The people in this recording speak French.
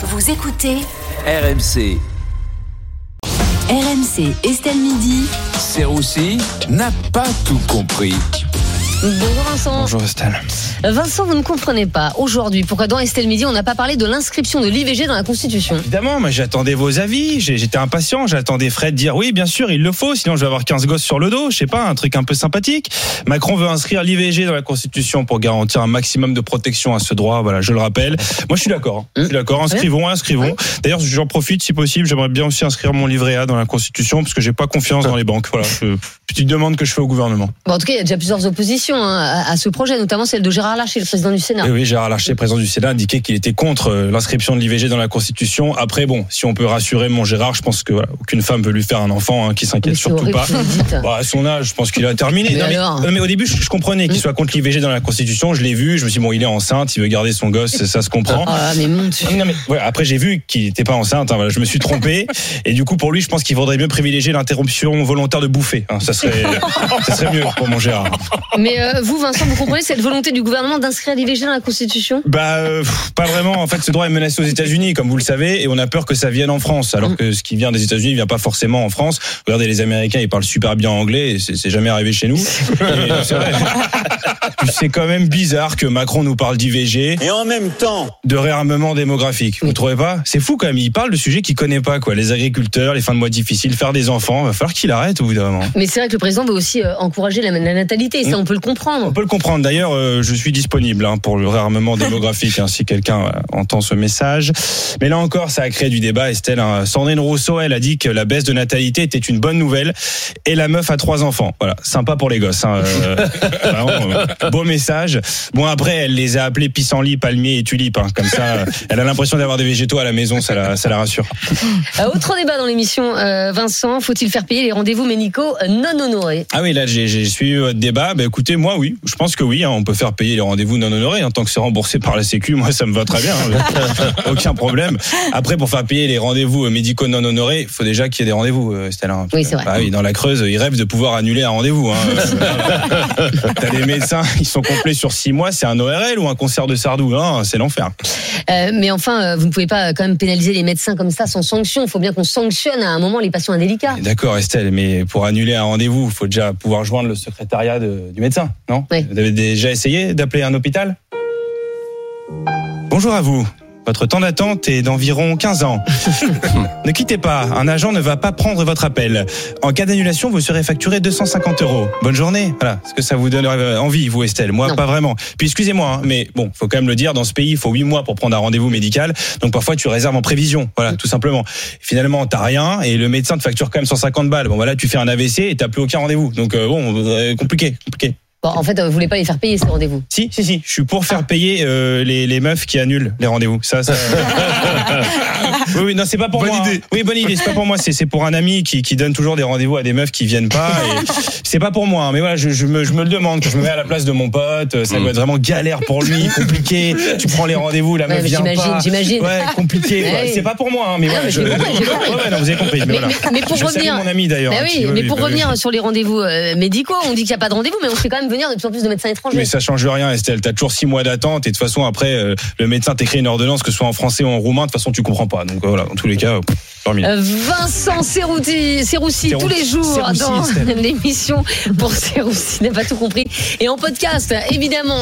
Vous écoutez RMC, RMC Estelle Midi. Serroussi n'a pas tout compris. Bonjour Vincent. Bonjour Estelle. Vincent, vous ne comprenez pas aujourd'hui pourquoi dans Estelle Midi, on n'a pas parlé de l'inscription de l'IVG dans la Constitution. Évidemment, mais j'attendais vos avis, j'étais impatient, j'attendais Fred dire oui, bien sûr, il le faut, sinon je vais avoir 15 gosses sur le dos, je sais pas, un truc un peu sympathique. Macron veut inscrire l'IVG dans la Constitution pour garantir un maximum de protection à ce droit, voilà, je le rappelle. Moi, je suis d'accord, hein. je suis d'accord, inscrivons, inscrivons. D'ailleurs, j'en profite, si possible, j'aimerais bien aussi inscrire mon livret A dans la Constitution, parce que j'ai pas confiance dans les banques, voilà. Petite demande que je fais au gouvernement. Bon, en tout cas, il y a déjà plusieurs oppositions hein, à, ce projet, notamment celle de Gérard Larcher, le président du Sénat. Et oui, Gérard Larcher, président du Sénat, a indiqué qu'il était contre euh, l'inscription de l'IVG dans la Constitution. Après, bon, si on peut rassurer mon Gérard, je pense que voilà, aucune femme veut lui faire un enfant, hein, qui s'inquiète surtout pas. Bah, à son âge, je pense qu'il a terminé. Mais non, mais, alors non, mais au début, je, je comprenais qu'il Mm. soit contre l'IVG dans la Constitution. Je l'ai vu. Je me suis dit, bon, il est enceinte, il veut garder son gosse, ça se comprend. Oh là, mais mon Dieu. Non, mais, ouais, après, j'ai vu qu'il n'était pas enceinte. hein, voilà, je me suis trompé. Et du coup, pour lui, je pense qu'il vaudrait mieux privilégier l'interruption volontaire de bouffer. hein, ça, serait, ça serait mieux pour mon Gérard. Mais euh, vous, Vincent, vous comprenez cette volonté du gouvernement d'inscrire l'IVG dans la Constitution? Bah, euh, pff, pas vraiment. En fait, ce droit est menacé aux États-Unis, comme vous le savez, et on a peur que ça vienne en France. Alors que ce qui vient des États-Unis vient pas forcément en France. Regardez, les Américains, ils parlent super bien anglais, et c'est jamais arrivé chez nous. Et C'est vrai. Puis C'est quand même bizarre que Macron nous parle d'IVG, Et en même temps, de réarmement démographique. Vous trouvez pas? C'est fou quand même. Il parle de sujets qu'il connaît pas, quoi. Les agriculteurs, les fins de mois difficiles, faire des enfants. Va falloir qu'il arrête au bout d'un moment. Mais c'est vrai que le président veut aussi euh, encourager la, la natalité, ça, on peut le On peut le comprendre. D'ailleurs, euh, je suis disponible hein, pour le réarmement démographique hein, si quelqu'un euh, entend ce message. Mais là encore, ça a créé du débat. Estelle, hein. Sandrine Rousseau, elle a dit que la baisse de natalité était une bonne nouvelle. Et la meuf a trois enfants. Voilà, sympa pour les gosses. hein. Euh, vraiment, beau message. Bon après, elle les a appelés pissenlit, palmier et tulipe. hein. Comme ça, elle a l'impression d'avoir des végétaux à la maison. Ça la, ça la rassure. Euh, autre débat dans l'émission, Vincent, faut-il faire payer les rendez-vous médicaux non honorés? Ah oui, là j'ai suivi votre débat. Ben écoutez, moi oui, je pense que oui, hein, on peut faire payer les rendez-vous non honorés en tant que c'est remboursé par la Sécu. Moi, ça me va très bien, hein, aucun problème. Après, pour faire payer les rendez-vous euh, médicaux non honorés, il faut déjà qu'il y ait des rendez-vous, euh, hein. Oui, c'est vrai. Bah oui, dans la Creuse, ils rêvent de pouvoir annuler un rendez-vous. Hein. T'as des médecins, ils sont complets sur six mois, c'est un ORL ou un concert de Sardou, hein, c'est l'enfer. Euh, mais enfin, euh, vous ne pouvez pas euh, quand même pénaliser les médecins comme ça sans sanction. Il faut bien qu'on sanctionne à un moment les patients indélicats. D'accord, Estelle, mais pour annuler un rendez-vous, il faut déjà pouvoir joindre le secrétariat de- du médecin, non Oui. Vous avez déjà essayé d'appeler un hôpital? Bonjour à vous. Votre temps d'attente est d'environ 15 ans. ne quittez pas, un agent ne va pas prendre votre appel. En cas d'annulation, vous serez facturé 250 euros. Bonne journée. Voilà. Est-ce que ça vous donne euh, envie, vous, Estelle Moi, Non. pas vraiment. Puis, excusez-moi, hein, mais bon, faut quand même le dire, dans ce pays, il faut 8 mois pour prendre un rendez-vous médical. Donc, parfois, tu réserves en prévision. Voilà, tout simplement. Finalement, t'as rien et le médecin te facture quand même 150 balles. Bon, voilà, tu fais un AVC et t'as plus aucun rendez-vous. Donc, euh, bon, euh, compliqué, compliqué. Bon, en fait, vous voulez pas les faire payer ces rendez-vous? Si, si, si. Je suis pour faire payer euh, les, les meufs qui annulent les rendez-vous. Ça, ça. oui, oui, non, c'est pas pour Bonne moi. hein. idée. Oui, bonne idée. C'est pas pour moi. C'est, pour un ami qui, qui donne toujours des rendez-vous à des meufs qui viennent pas. C'est pas pour moi. hein. Mais voilà, je, je me, je me le demande. Je me mets à la place de mon pote. Ça doit être vraiment galère pour lui, compliqué. Tu prends les rendez-vous, la Ouais, meuf vient j'imagine, pas. j'imagine. Ouais, compliqué. Ouais. C'est pas pour moi. hein, mais Ah, voilà, je. Ouais, non, vous avez compris. Mais, Mais, voilà. mais- mais pour je revenir, mon ami d'ailleurs. Mais oui, qui- mais pour revenir sur les rendez-vous euh, médicaux, on dit qu'il n'y a pas de rendez-vous, mais on fait quand même venir de plus en plus de médecins étrangers. Mais ça change rien, Estelle. T'as toujours six mois d'attente et de toute façon après euh, le médecin t'écrit une ordonnance que ce soit en français ou en roumain. De toute façon tu comprends pas. Donc euh, voilà, dans tous les cas, euh, terminé. Euh, Vincent Serrouti, Serroussi, tous les jours Serroussi, dans l'émission pour Serroussi, n'a pas tout compris. Et en podcast, évidemment.